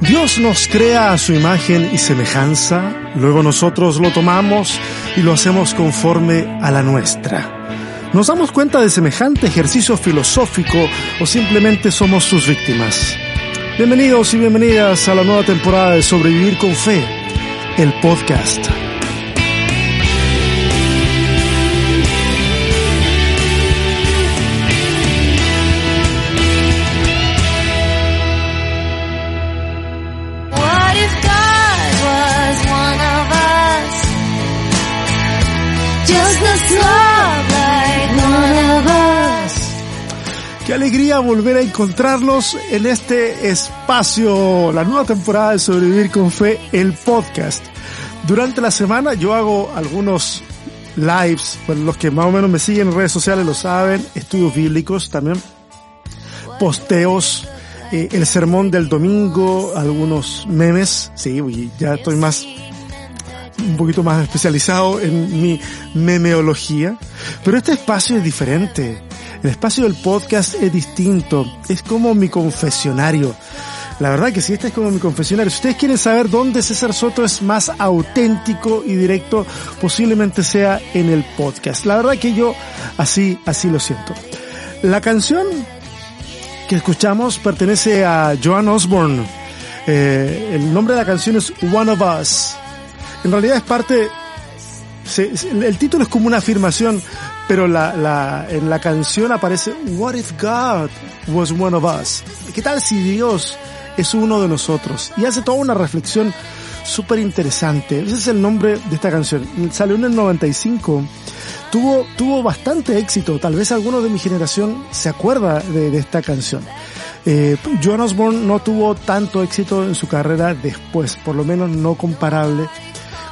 Dios nos crea a su imagen y semejanza, luego nosotros lo tomamos y lo hacemos conforme a la nuestra. ¿Nos damos cuenta de semejante ejercicio filosófico o simplemente somos sus víctimas? Bienvenidos y bienvenidas a la nueva temporada de Sobrevivir con Fe, el podcast. Qué alegría volver a encontrarlos en este espacio, la nueva temporada de Sobrevivir con Fe, el podcast. Durante la semana yo hago algunos lives, bueno, los que más o menos me siguen en redes sociales lo saben, estudios bíblicos también, posteos, eh, el sermón del domingo, algunos memes, sí, ya estoy más un poquito más especializado en mi memeología, pero este espacio es diferente. El espacio del podcast es distinto, es como mi confesionario. La verdad que sí, este es como mi confesionario. Si ustedes quieren saber dónde César Soto es más auténtico y directo, posiblemente sea en el podcast. La verdad que yo así, así lo siento. La canción que escuchamos pertenece a Joan Osborne. Eh, el nombre de la canción es One of Us. En realidad es parte, el título es como una afirmación, pero la, la, en la canción aparece What if God was one of us? ¿Qué tal si Dios es uno de nosotros? Y hace toda una reflexión súper interesante. Ese es el nombre de esta canción. Salió en el 95. Tuvo, tuvo bastante éxito. Tal vez alguno de mi generación se acuerda de, de esta canción. Eh, Joan Osborne no tuvo tanto éxito en su carrera después, por lo menos no comparable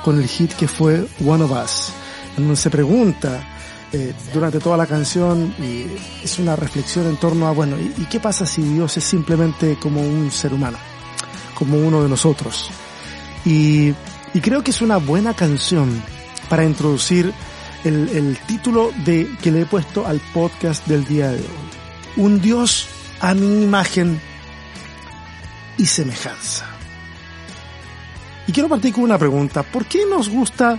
con el hit que fue One of Us, donde se pregunta eh, durante toda la canción es una reflexión en torno a, bueno, ¿y, y qué pasa si Dios es simplemente como un ser humano, como uno de nosotros? Y, y creo que es una buena canción para introducir el, el título de que le he puesto al podcast del día de hoy. Un Dios a mi imagen y semejanza. Y quiero partir con una pregunta. ¿Por qué nos gusta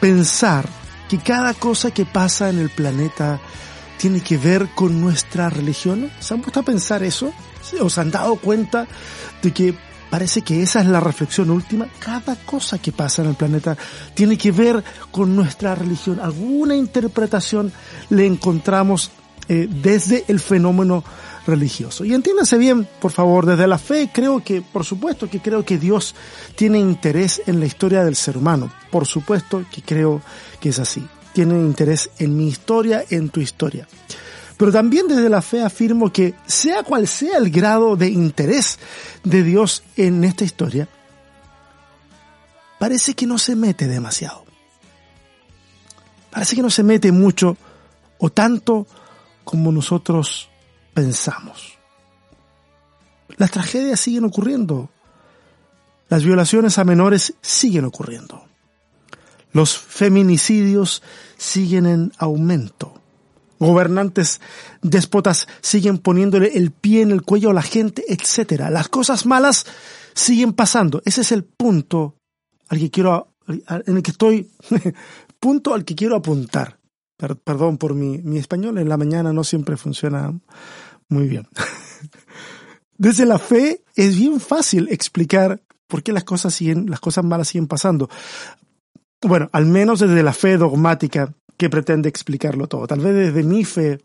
pensar que cada cosa que pasa en el planeta tiene que ver con nuestra religión? ¿Se han puesto a pensar eso? ¿Sí? ¿Os han dado cuenta de que parece que esa es la reflexión última? Cada cosa que pasa en el planeta tiene que ver con nuestra religión. Alguna interpretación le encontramos eh, desde el fenómeno religioso. Y entiéndase bien, por favor, desde la fe creo que, por supuesto que creo que Dios tiene interés en la historia del ser humano. Por supuesto que creo que es así. Tiene interés en mi historia, en tu historia. Pero también desde la fe afirmo que sea cual sea el grado de interés de Dios en esta historia, parece que no se mete demasiado. Parece que no se mete mucho o tanto como nosotros pensamos. Las tragedias siguen ocurriendo. Las violaciones a menores siguen ocurriendo. Los feminicidios siguen en aumento. Gobernantes déspotas siguen poniéndole el pie en el cuello a la gente, etcétera. Las cosas malas siguen pasando. Ese es el punto al que quiero, en el que estoy, punto al que quiero apuntar. Per- perdón por mi, mi español, en la mañana no siempre funciona muy bien. Desde la fe es bien fácil explicar por qué las cosas siguen, las cosas malas siguen pasando. Bueno, al menos desde la fe dogmática que pretende explicarlo todo. Tal vez desde mi fe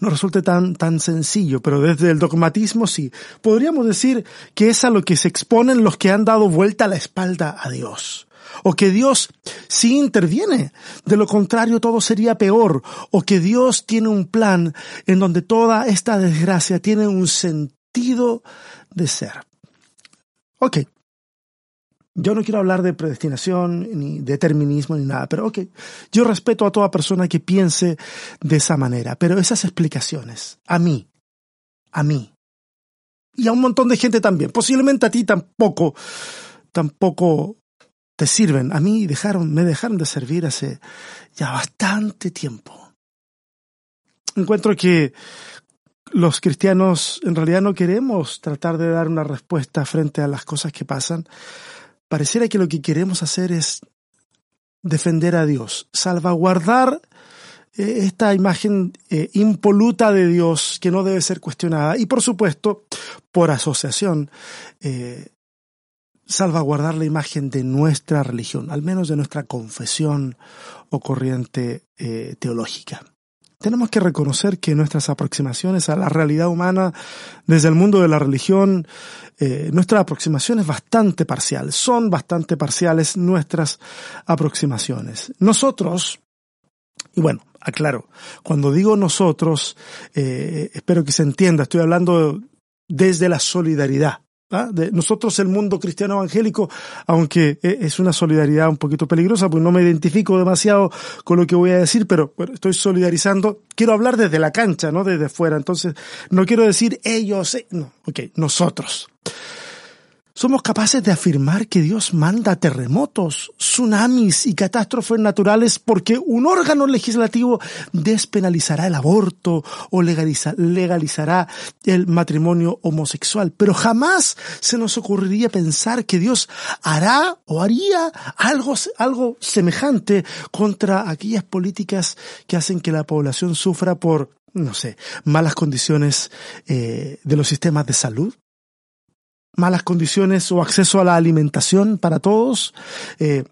no resulte tan, tan sencillo, pero desde el dogmatismo sí. Podríamos decir que es a lo que se exponen los que han dado vuelta la espalda a Dios. O que Dios sí interviene. De lo contrario, todo sería peor. O que Dios tiene un plan en donde toda esta desgracia tiene un sentido de ser. Ok. Yo no quiero hablar de predestinación, ni determinismo, ni nada, pero ok. Yo respeto a toda persona que piense de esa manera, pero esas explicaciones, a mí, a mí, y a un montón de gente también, posiblemente a ti tampoco, tampoco te sirven. A mí dejaron, me dejaron de servir hace ya bastante tiempo. Encuentro que los cristianos en realidad no queremos tratar de dar una respuesta frente a las cosas que pasan. Pareciera que lo que queremos hacer es defender a Dios, salvaguardar eh, esta imagen eh, impoluta de Dios que no debe ser cuestionada y por supuesto, por asociación, eh, salvaguardar la imagen de nuestra religión, al menos de nuestra confesión o corriente teológica. Tenemos que reconocer que nuestras aproximaciones a la realidad humana desde el mundo de la religión, nuestra aproximación es bastante parcial, son bastante parciales nuestras aproximaciones. Nosotros, y bueno, aclaro, cuando digo nosotros, eh, espero que se entienda, estoy hablando desde la solidaridad. ¿Ah? De nosotros el mundo cristiano evangélico, aunque e, es una solidaridad un poquito peligrosa, pues no me identifico demasiado con lo que voy a decir, pero estoy solidarizando. Quiero hablar desde la cancha, no desde fuera. Entonces, no quiero decir ellos, eh, no, ok, nosotros. Somos capaces de afirmar que Dios manda terremotos, tsunamis y catástrofes naturales porque un órgano legislativo despenalizará el aborto o legalizará el matrimonio homosexual. Pero jamás se nos ocurriría pensar que Dios hará o haría algo, algo semejante contra aquellas políticas que hacen que la población sufra por no sé, malas condiciones eh, de los sistemas de salud, malas condiciones o acceso a la alimentación para todos, eh,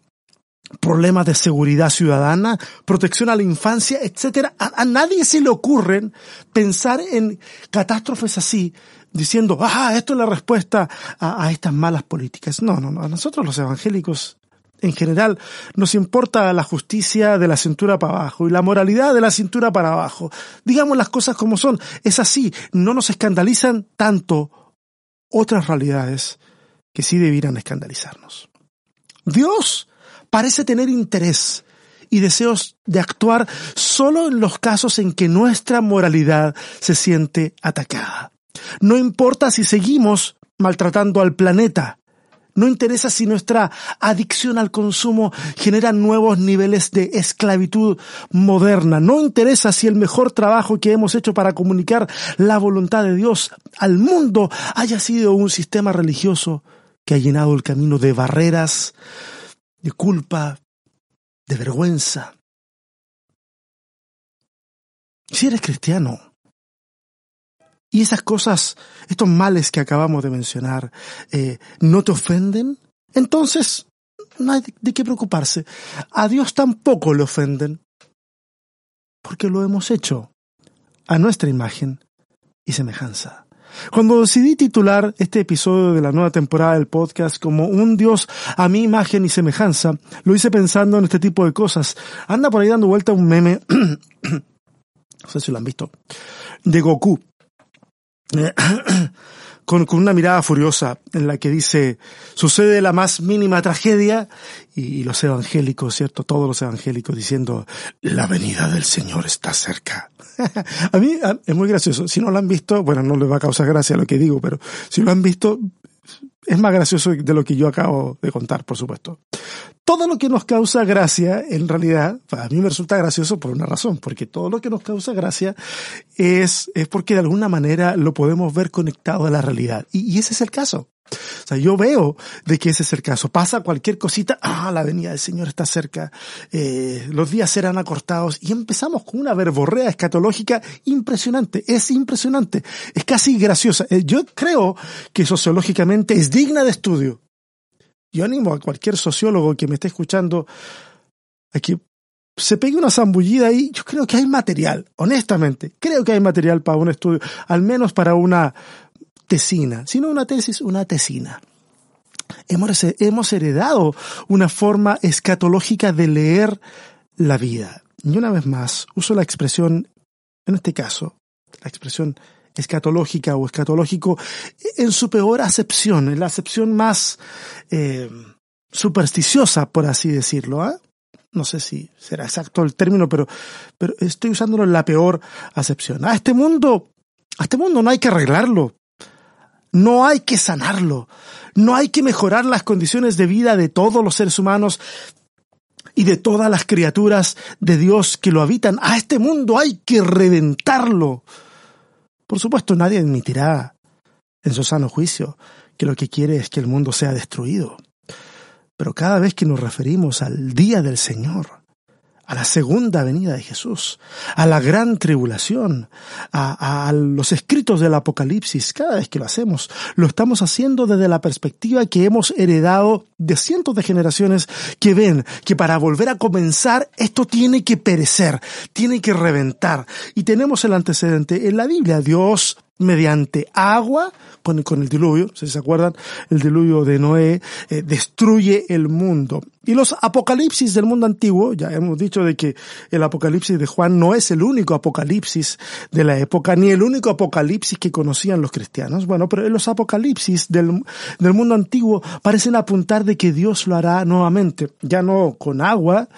problemas de seguridad ciudadana, protección a la infancia, etcétera. A, nadie se le ocurre pensar en catástrofes así, diciendo, ah, esto es la respuesta a, a estas malas políticas. No, no, no. A nosotros los evangélicos en general nos importa la justicia de la cintura para abajo y la moralidad de la cintura para abajo. Digamos las cosas como son. Es así. No nos escandalizan tanto otras realidades que sí debieran escandalizarnos. Dios parece tener interés y deseos de actuar solo en los casos en que nuestra moralidad se siente atacada. No importa si seguimos maltratando al planeta, no interesa si nuestra adicción al consumo genera nuevos niveles de esclavitud moderna. No interesa si el mejor trabajo que hemos hecho para comunicar la voluntad de Dios al mundo haya sido un sistema religioso que ha llenado el camino de barreras, de culpa, de vergüenza. Si eres cristiano, y esas cosas, estos males que acabamos de mencionar, eh, no te ofenden, entonces no hay de qué preocuparse. A Dios tampoco le ofenden, porque lo hemos hecho a nuestra imagen y semejanza. Cuando decidí titular este episodio de la nueva temporada del podcast como Un Dios a mi imagen y semejanza, lo hice pensando en este tipo de cosas. Anda por ahí dando vuelta un meme, no sé si lo han visto, de Goku, con, con, una mirada furiosa en la que dice, sucede la más mínima tragedia y, los evangélicos, ¿cierto? Todos los evangélicos diciendo, la venida del Señor está cerca. a mí es muy gracioso. Si no lo han visto, bueno, no les va a causar gracia lo que digo, pero si lo han visto, es más gracioso de lo que yo acabo de contar, por supuesto. Todo lo que nos causa gracia, en realidad, a mí me resulta gracioso por una razón, porque todo lo que nos causa gracia es, es porque de alguna manera lo podemos ver conectado a la realidad. Y, y ese es el caso. O sea, yo veo de que ese es el caso. Pasa cualquier cosita, ah, la venida del Señor está cerca, eh, los días serán acortados y empezamos con una verborrea escatológica impresionante. Es impresionante, es casi graciosa. Eh, yo creo que sociológicamente es digna de estudio. Yo animo a cualquier sociólogo que me esté escuchando a que se pegue una zambullida ahí. Yo creo que hay material, honestamente. Creo que hay material para un estudio, al menos para una tesina, sino una tesis, una tesina. Hemos, hemos heredado una forma escatológica de leer la vida. Y una vez más, uso la expresión, en este caso, la expresión escatológica o escatológico en su peor acepción, en la acepción más eh, supersticiosa, por así decirlo. ¿ah? No sé si será exacto el término, pero, pero estoy usándolo en la peor acepción. A este mundo, a este mundo no hay que arreglarlo. No hay que sanarlo. No hay que mejorar las condiciones de vida de todos los seres humanos y de todas las criaturas de Dios que lo habitan. A este mundo hay que reventarlo. Por supuesto, nadie admitirá en su sano juicio que lo que quiere es que el mundo sea destruido. Pero cada vez que nos referimos al día del Señor, a la segunda venida de Jesús, a la gran tribulación, a, los escritos del Apocalipsis, cada vez que lo hacemos, lo estamos haciendo desde la perspectiva que hemos heredado de cientos de generaciones que ven que para volver a comenzar esto tiene que perecer, tiene que reventar. Y tenemos el antecedente en la Biblia. Dios mediante agua, con, el diluvio, si se acuerdan, el diluvio de Noé eh, destruye el mundo. Y los apocalipsis del mundo antiguo, ya hemos dicho de que el apocalipsis de Juan no es el único apocalipsis de la época, ni el único apocalipsis que conocían los cristianos. Bueno, pero los apocalipsis del, del mundo antiguo parecen apuntar de que Dios lo hará nuevamente, ya no con agua,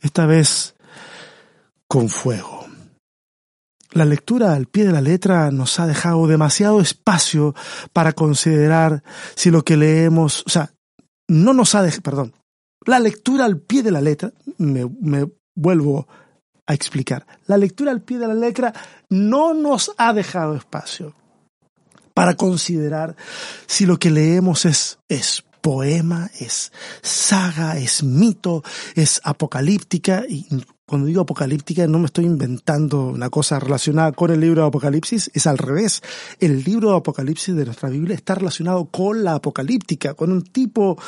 esta vez con fuego. La lectura al pie de la letra nos ha dejado demasiado espacio para considerar si lo que leemos, o sea, no nos ha dejado, perdón, la lectura al pie de la letra, me, vuelvo a explicar, la lectura al pie de la letra no nos ha dejado espacio para considerar si lo que leemos es, es poema, es saga, es mito, es apocalíptica, y cuando digo apocalíptica no me estoy inventando una cosa relacionada con el libro de Apocalipsis, es al revés. El libro de Apocalipsis de nuestra Biblia está relacionado con la apocalíptica, con un tipo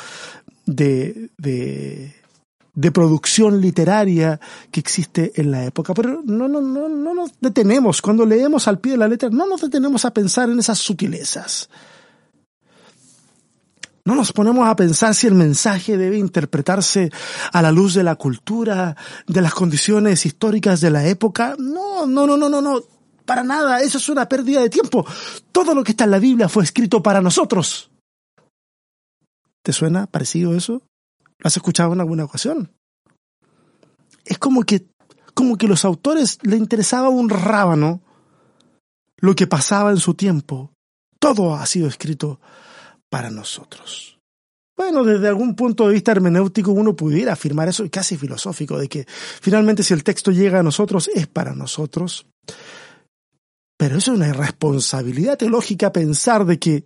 de, de, de producción literaria que existe en la época. Pero no, no, no, no nos detenemos, cuando leemos al pie de la letra, no nos detenemos a pensar en esas sutilezas. No nos ponemos a pensar si el mensaje debe interpretarse a la luz de la cultura, de las condiciones históricas de la época. No, no, no, no, no, no. Para nada. Eso es una pérdida de tiempo. Todo lo que está en la Biblia fue escrito para nosotros. ¿Te suena parecido eso? ¿Lo has escuchado en alguna ocasión? Es como que, como que los autores le interesaba un rábano lo que pasaba en su tiempo. Todo ha sido escrito para nosotros. Bueno, desde algún punto de vista hermenéutico uno pudiera afirmar eso, casi filosófico, de que finalmente si el texto llega a nosotros es para nosotros. Pero eso es una irresponsabilidad teológica pensar de que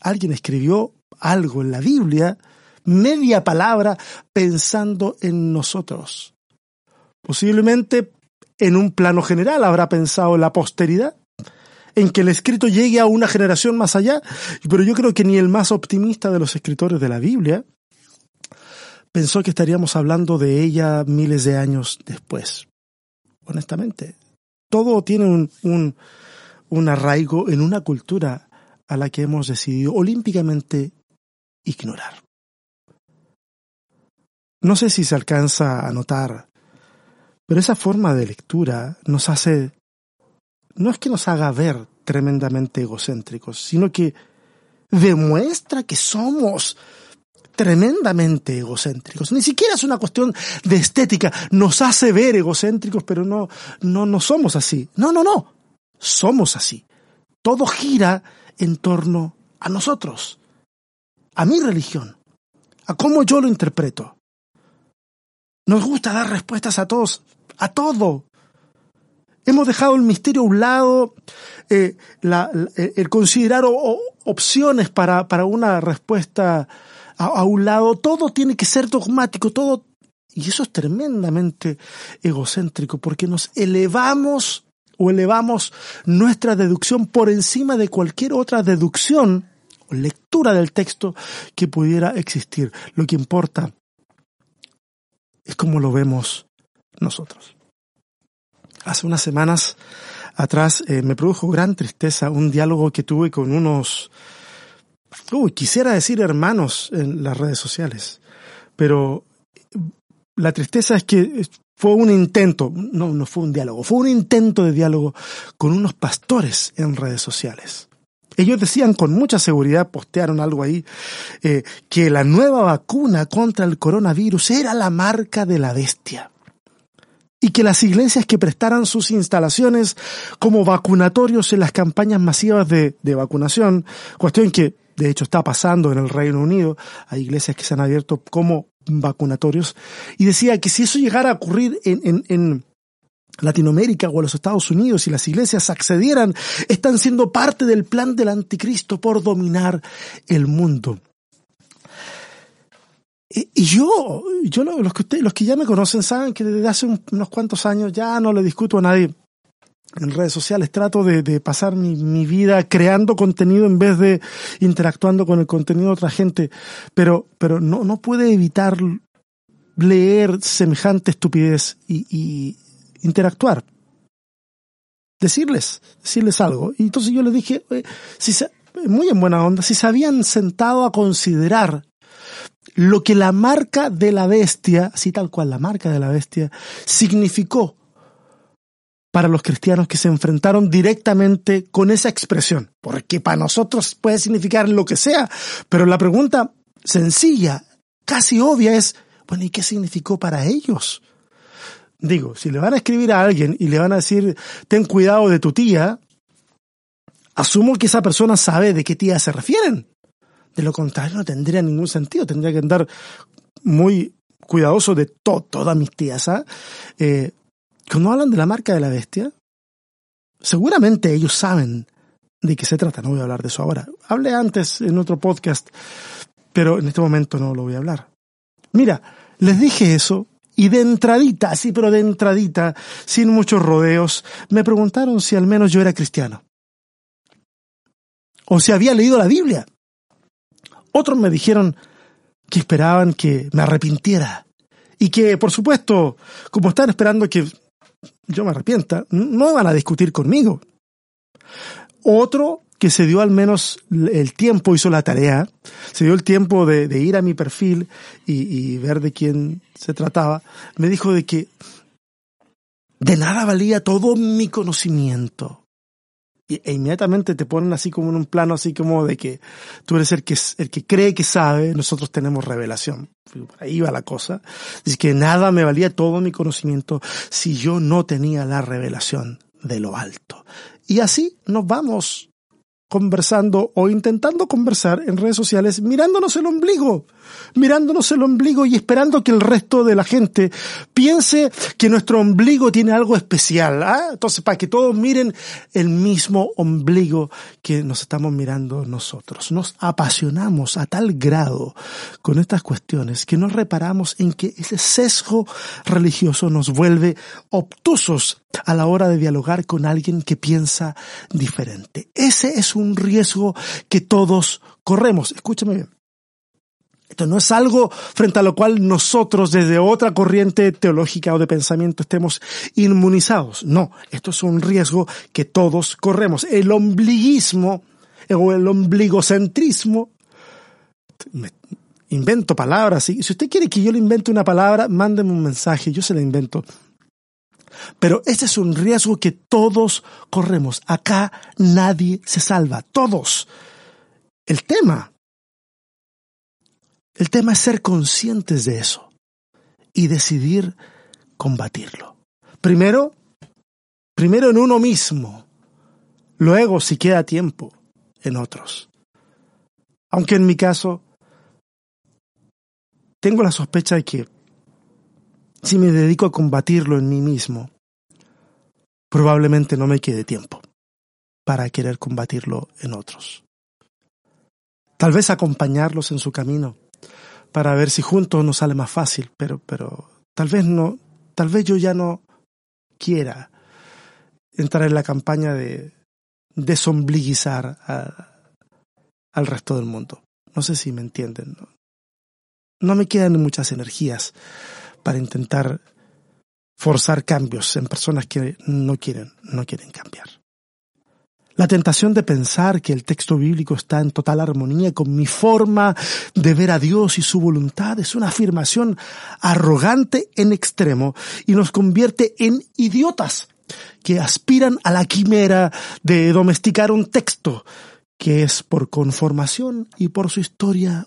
alguien escribió algo en la Biblia, media palabra, pensando en nosotros. Posiblemente en un plano general habrá pensado en la posteridad, en que el escrito llegue a una generación más allá, pero yo creo que ni el más optimista de los escritores de la Biblia pensó que estaríamos hablando de ella miles de años después. Honestamente, todo tiene un, un, arraigo en una cultura a la que hemos decidido olímpicamente ignorar. No sé si se alcanza a notar, pero esa forma de lectura nos hace no es que nos haga ver tremendamente egocéntricos, sino que demuestra que somos tremendamente egocéntricos. Ni siquiera es una cuestión de estética, nos hace ver egocéntricos, pero no, no, no somos así. No, no, no, somos así. Todo gira en torno a nosotros, a mi religión, a cómo yo lo interpreto. Nos gusta dar respuestas a todos, a todo, Hemos dejado el misterio a un lado, eh, eh, el considerar opciones para, para una respuesta a, a, un lado. Todo tiene que ser dogmático, todo. Y eso es tremendamente egocéntrico porque nos elevamos o elevamos nuestra deducción por encima de cualquier otra deducción o lectura del texto que pudiera existir. Lo que importa es cómo lo vemos nosotros hace unas semanas atrás eh, me produjo gran tristeza un diálogo que tuve con unos, uy, quisiera decir hermanos en las redes sociales, pero la tristeza es que fue un intento, no, no fue un diálogo, fue un intento de diálogo con unos pastores en redes sociales. Ellos decían con mucha seguridad, postearon algo ahí, eh, que la nueva vacuna contra el coronavirus era la marca de la bestia y que las iglesias que prestaran sus instalaciones como vacunatorios en las campañas masivas de, vacunación, cuestión que de hecho está pasando en el Reino Unido, hay iglesias que se han abierto como vacunatorios, y decía que si eso llegara a ocurrir en, en, en, Latinoamérica o a los Estados Unidos y las iglesias accedieran, están siendo parte del plan del anticristo por dominar el mundo. Y yo, yo los que ustedes, los que ya me conocen saben que desde hace unos cuantos años ya no le discuto a nadie en redes sociales, trato de, pasar mi, mi, vida creando contenido en vez de interactuando con el contenido de otra gente, pero, pero no, no puede evitar leer semejante estupidez y, y interactuar. Decirles, decirles algo. Y entonces yo les dije, si se, muy en buena onda, si se habían sentado a considerar lo que la marca de la bestia, así tal cual la marca de la bestia, significó para los cristianos que se enfrentaron directamente con esa expresión, porque para nosotros puede significar lo que sea, pero la pregunta sencilla, casi obvia es, bueno, ¿y qué significó para ellos? Digo, si le van a escribir a alguien y le van a decir, ten cuidado de tu tía, asumo que esa persona sabe de qué tía se refieren. De lo contrario, no tendría ningún sentido. Tendría que andar muy cuidadoso de todas mis tías. ¿ah? Eh, cuando hablan de la marca de la bestia, seguramente ellos saben de qué se trata. No voy a hablar de eso ahora. Hablé antes en otro podcast, pero en este momento no lo voy a hablar. Mira, les dije eso y de entradita, sí, pero de entradita, sin muchos rodeos, me preguntaron si al menos yo era cristiano. O si había leído la Biblia. Otros me dijeron que esperaban que me arrepintiera. Y que, por supuesto, como están esperando que yo me arrepienta, no van a discutir conmigo. Otro que se dio al menos el tiempo, hizo la tarea, se dio el tiempo de, ir a mi perfil y, ver de quién se trataba, me dijo de que de nada valía todo mi conocimiento e inmediatamente te ponen así como en un plano así como de que tú eres el que, el que cree que sabe, nosotros tenemos revelación. Ahí va la cosa. Dice que nada me valía todo mi conocimiento si yo no tenía la revelación de lo alto. Y así nos vamos conversando o intentando conversar en redes sociales mirándonos el ombligo, mirándonos el ombligo y esperando que el resto de la gente piense que nuestro ombligo tiene algo especial. ¿ah? Entonces, para que todos miren el mismo ombligo que nos estamos mirando nosotros. Nos apasionamos a tal grado con estas cuestiones que no reparamos en que ese sesgo religioso nos vuelve obtusos a la hora de dialogar con alguien que piensa diferente. Ese es un riesgo que todos corremos. Escúchame bien. Esto no es algo frente a lo cual nosotros desde otra corriente teológica o de pensamiento estemos inmunizados. No, esto es un riesgo que todos corremos. El ombliguismo o el ombligocentrismo, invento palabras. Si usted quiere que yo le invente una palabra, mándeme un mensaje, yo se la invento. Pero este es un riesgo que todos corremos. Acá nadie se salva, todos. El tema, el tema es ser conscientes de eso y decidir combatirlo. Primero, primero en uno mismo, luego si queda tiempo en otros. Aunque en mi caso, tengo la sospecha de que si me dedico a combatirlo en mí mismo, probablemente no me quede tiempo para querer combatirlo en otros. Tal vez acompañarlos en su camino para ver si juntos nos sale más fácil, pero, pero tal vez no, tal vez yo ya no quiera entrar en la campaña de desombliguizar al resto del mundo. No sé si me entienden. no me quedan muchas energías para intentar forzar cambios en personas que no quieren, no quieren cambiar. La tentación de pensar que el texto bíblico está en total armonía con mi forma de ver a Dios y su voluntad es una afirmación arrogante en extremo y nos convierte en idiotas que aspiran a la quimera de domesticar un texto que es por conformación y por su historia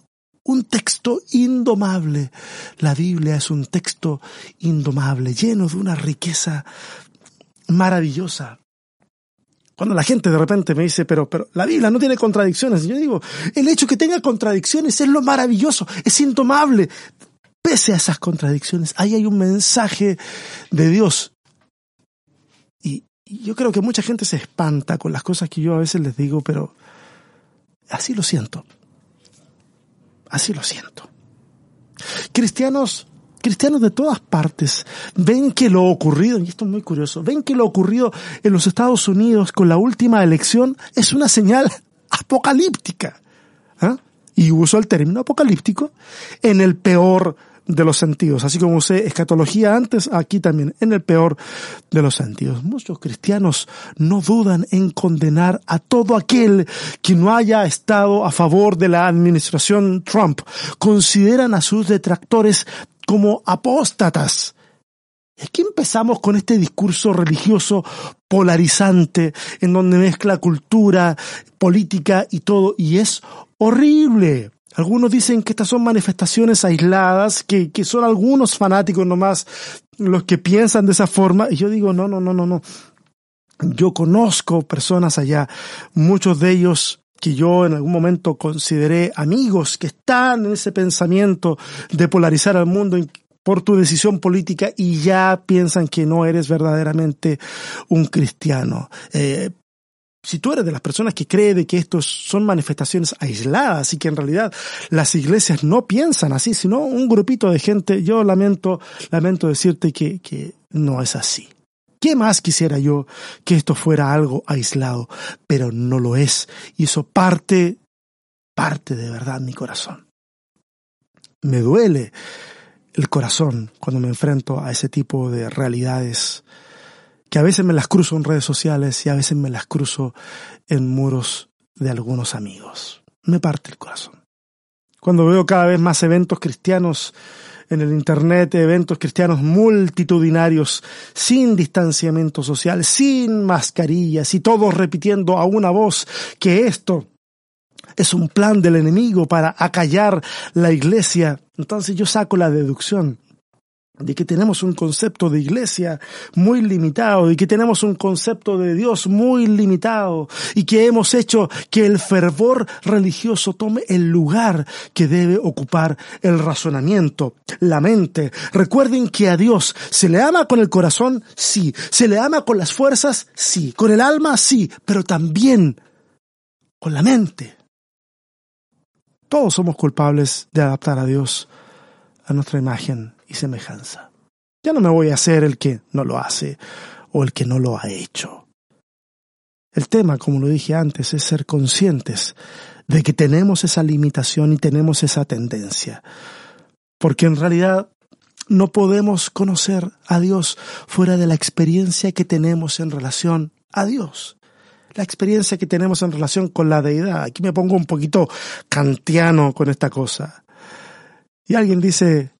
un texto indomable. La Biblia es un texto indomable, lleno de una riqueza maravillosa. Cuando la gente de repente me dice, pero, pero la Biblia no tiene contradicciones, yo digo, el hecho que tenga contradicciones es lo maravilloso, es indomable. Pese a esas contradicciones, ahí hay un mensaje de Dios y yo creo que mucha gente se espanta con las cosas que yo a veces les digo, pero así lo siento. Así lo siento. Cristianos, cristianos de todas partes ven que lo ocurrido, y esto es muy curioso, ven que lo ocurrido en los Estados Unidos con la última elección es una señal apocalíptica. ¿ah? Y uso el término apocalíptico en el peor de los sentidos. Así como usé escatología antes, aquí también, en el peor de los sentidos. Muchos cristianos no dudan en condenar a todo aquel que no haya estado a favor de la administración Trump. Consideran a sus detractores como apóstatas. Y aquí empezamos con este discurso religioso polarizante, en donde mezcla cultura, política y todo, y es horrible. Algunos dicen que estas son manifestaciones aisladas, que, que son algunos fanáticos nomás los que piensan de esa forma. Y yo digo, no, no, no, no, no. Yo conozco personas allá, muchos de ellos que yo en algún momento consideré amigos que están en ese pensamiento de polarizar al mundo por tu decisión política y ya piensan que no eres verdaderamente un cristiano. Eh, si tú eres de las personas que cree de que estos son manifestaciones aisladas y que en realidad las iglesias no piensan así, sino un grupito de gente, yo lamento, lamento decirte que, que no es así. ¿Qué más quisiera yo que esto fuera algo aislado? Pero no lo es. Y eso parte, parte de verdad mi corazón. Me duele el corazón cuando me enfrento a ese tipo de realidades que a veces me las cruzo en redes sociales y a veces me las cruzo en muros de algunos amigos. Me parte el corazón. Cuando veo cada vez más eventos cristianos en el Internet, eventos cristianos multitudinarios, sin distanciamiento social, sin mascarillas y todos repitiendo a una voz que esto es un plan del enemigo para acallar la iglesia. Entonces yo saco la deducción de que tenemos un concepto de iglesia muy limitado y que tenemos un concepto de Dios muy limitado y que hemos hecho que el fervor religioso tome el lugar que debe ocupar el razonamiento, la mente. Recuerden que a Dios se le ama con el corazón, sí, se le ama con las fuerzas, sí, con el alma, sí, pero también con la mente. Todos somos culpables de adaptar a Dios a nuestra imagen y semejanza. Ya no me voy a hacer el que no lo hace o el que no lo ha hecho. El tema, como lo dije antes, es ser conscientes de que tenemos esa limitación y tenemos esa tendencia. Porque en realidad no podemos conocer a Dios fuera de la experiencia que tenemos en relación a Dios. La experiencia que tenemos en relación con la deidad. Aquí me pongo un poquito kantiano con esta cosa. Y alguien dice,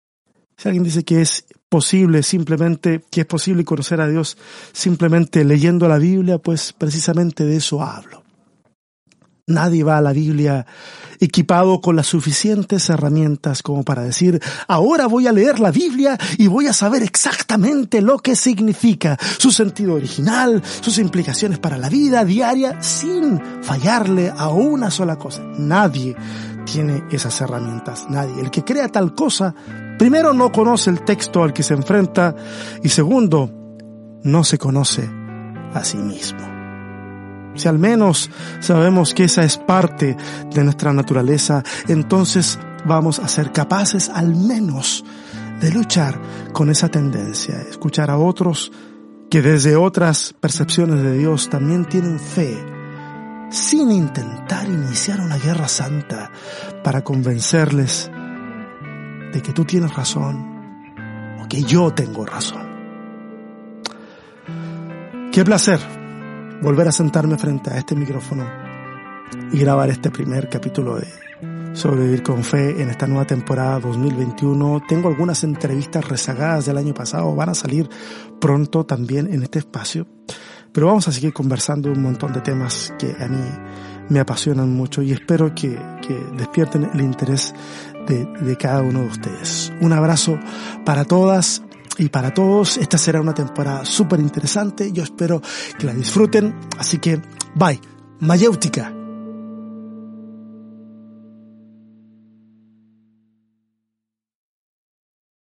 si alguien dice que es posible simplemente, que es posible conocer a Dios simplemente leyendo la Biblia, pues precisamente de eso hablo. Nadie va a la Biblia equipado con las suficientes herramientas como para decir, ahora voy a leer la Biblia y voy a saber exactamente lo que significa, su sentido original, sus implicaciones para la vida diaria, sin fallarle a una sola cosa. Nadie tiene esas herramientas, nadie. El que crea tal cosa, primero no conoce el texto al que se enfrenta y segundo, no se conoce a sí mismo. Si al menos sabemos que esa es parte de nuestra naturaleza, entonces vamos a ser capaces al menos de luchar con esa tendencia, escuchar a otros que desde otras percepciones de Dios también tienen fe sin intentar iniciar una guerra santa para convencerles de que tú tienes razón o que yo tengo razón. Qué placer volver a sentarme frente a este micrófono y grabar este primer capítulo de Sobrevivir con Fe en esta nueva temporada 2021. Tengo algunas entrevistas rezagadas del año pasado, van a salir pronto también en este espacio. Pero vamos a seguir conversando un montón de temas que a mí me apasionan mucho y espero que, que despierten el interés de, de cada uno de ustedes. Un abrazo para todas y para todos. Esta será una temporada súper interesante. Yo espero que la disfruten. Así que, bye. Mayéutica.